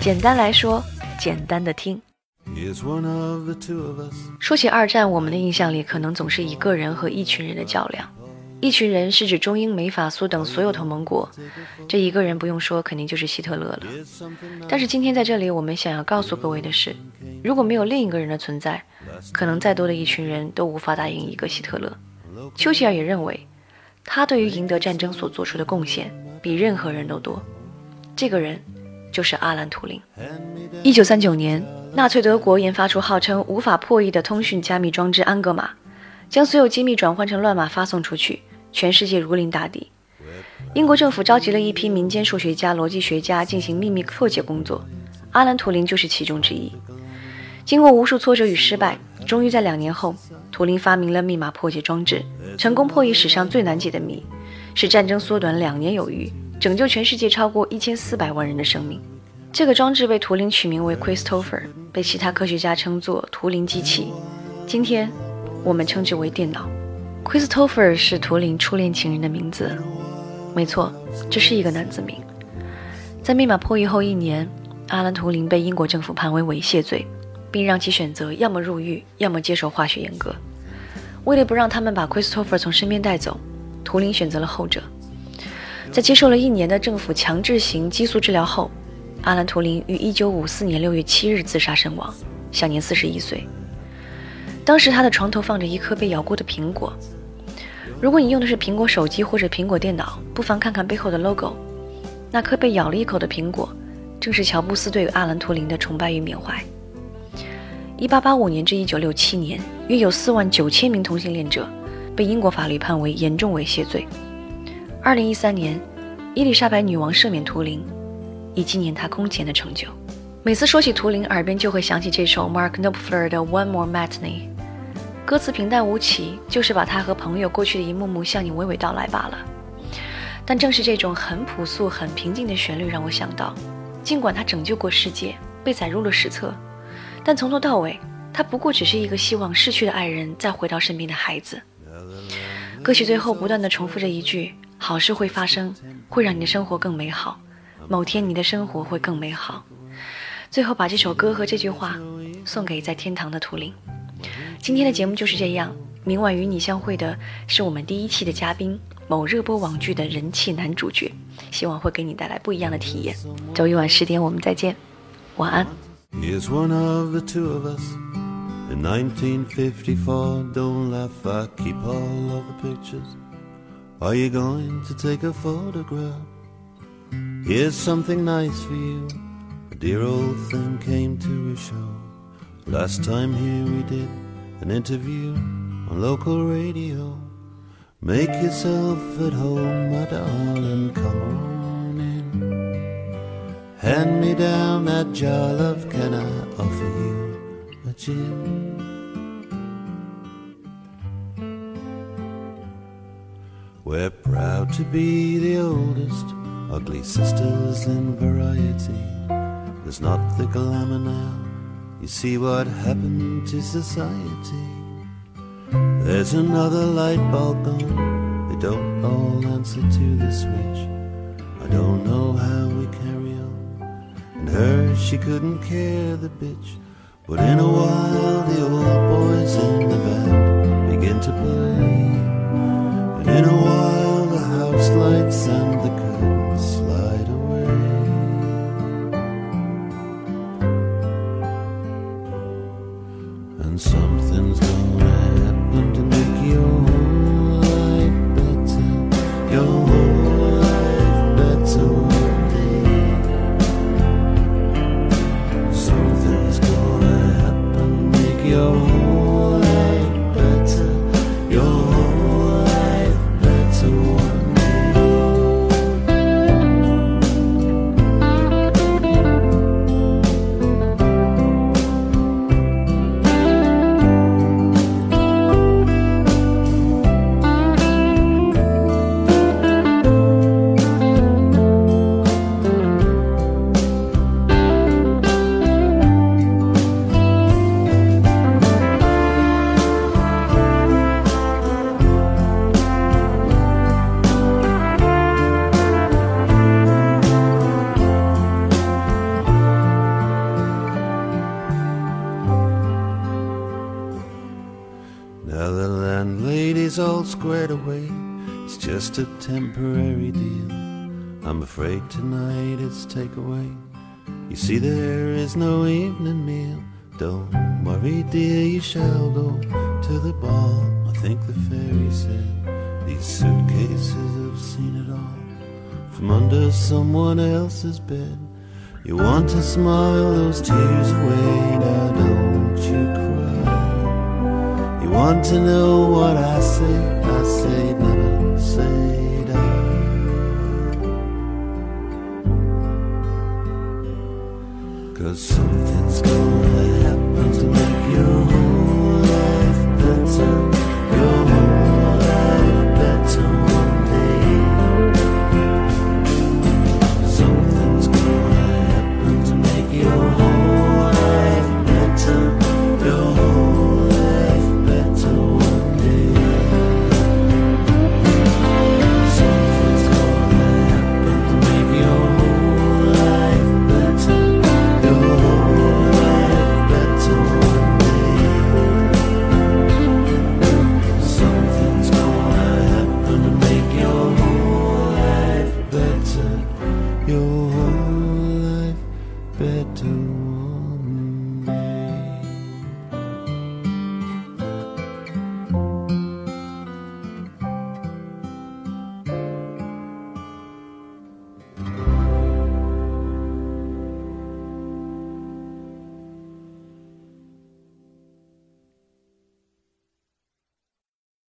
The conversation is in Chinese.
简单来说，简单的听。说起二战，我们的印象里可能总是一个人和一群人的较量。一群人是指中英美法苏等所有同盟国，这一个人不用说，肯定就是希特勒了。但是今天在这里，我们想要告诉各位的是，如果没有另一个人的存在，可能再多的一群人都无法打赢一个希特勒。丘吉尔也认为，他对于赢得战争所做出的贡献比任何人都多。这个人就是阿兰·图灵。一九三九年，纳粹德国研发出号称无法破译的通讯加密装置安格玛，将所有机密转换成乱码发送出去。全世界如临大敌，英国政府召集了一批民间数学家、逻辑学家进行秘密破解工作，阿兰·图灵就是其中之一。经过无数挫折与失败，终于在两年后，图灵发明了密码破解装置，成功破译史上最难解的谜，使战争缩短两年有余，拯救全世界超过一千四百万人的生命。这个装置被图灵取名为 Christopher，被其他科学家称作图灵机器。今天，我们称之为电脑。Christopher 是图灵初恋情人的名字，没错，这是一个男子名。在密码破译后一年，阿兰·图灵被英国政府判为猥亵罪，并让其选择要么入狱，要么接受化学阉割。为了不让他们把 Christopher 从身边带走，图灵选择了后者。在接受了一年的政府强制型激素治疗后，阿兰·图灵于1954年6月7日自杀身亡，享年41岁。当时他的床头放着一颗被咬过的苹果。如果你用的是苹果手机或者苹果电脑，不妨看看背后的 logo。那颗被咬了一口的苹果，正是乔布斯对于阿兰·图灵的崇拜与缅怀。1885年至1967年，约有4万9千名同性恋者被英国法律判为严重猥亵罪。2013年，伊丽莎白女王赦免图灵，以纪念她空前的成就。每次说起图灵，耳边就会响起这首 Mark Knopfler 的《One More Matinee》。歌词平淡无奇，就是把他和朋友过去的一幕幕向你娓娓道来罢了。但正是这种很朴素、很平静的旋律，让我想到，尽管他拯救过世界，被载入了史册，但从头到尾，他不过只是一个希望逝去的爱人再回到身边的孩子。歌曲最后不断的重复着一句：“好事会发生，会让你的生活更美好。某天你的生活会更美好。”最后把这首歌和这句话送给在天堂的图灵。今天的节目就是这样。明晚与你相会的是我们第一期的嘉宾，某热播网剧的人气男主角，希望会给你带来不一样的体验。周一晚十点我们再见，晚安。Are you going to take a photograph? Here's something nice for you. A dear old thing came to a show. Last time here we did an interview on local radio. Make yourself at home, my darling, come on in. Hand me down that jar, of can I offer you a gin? We're proud to be the oldest, ugly sisters in variety. There's not the glamour now you see what happened to society. There's another light bulb gone. They don't all answer to the switch. I don't know how we carry on. And her, she couldn't care the bitch. But in a while, the old boys in the band begin to play. Something's gonna happen to make all squared away. It's just a temporary deal. I'm afraid tonight it's takeaway. You see, there is no evening meal. Don't worry, dear, you shall go to the ball. I think the fairy said these suitcases have seen it all from under someone else's bed. You want to smile those tears away, now don't you cry. You want to know what I say, I say never say die. Cause something's gonna your whole life better.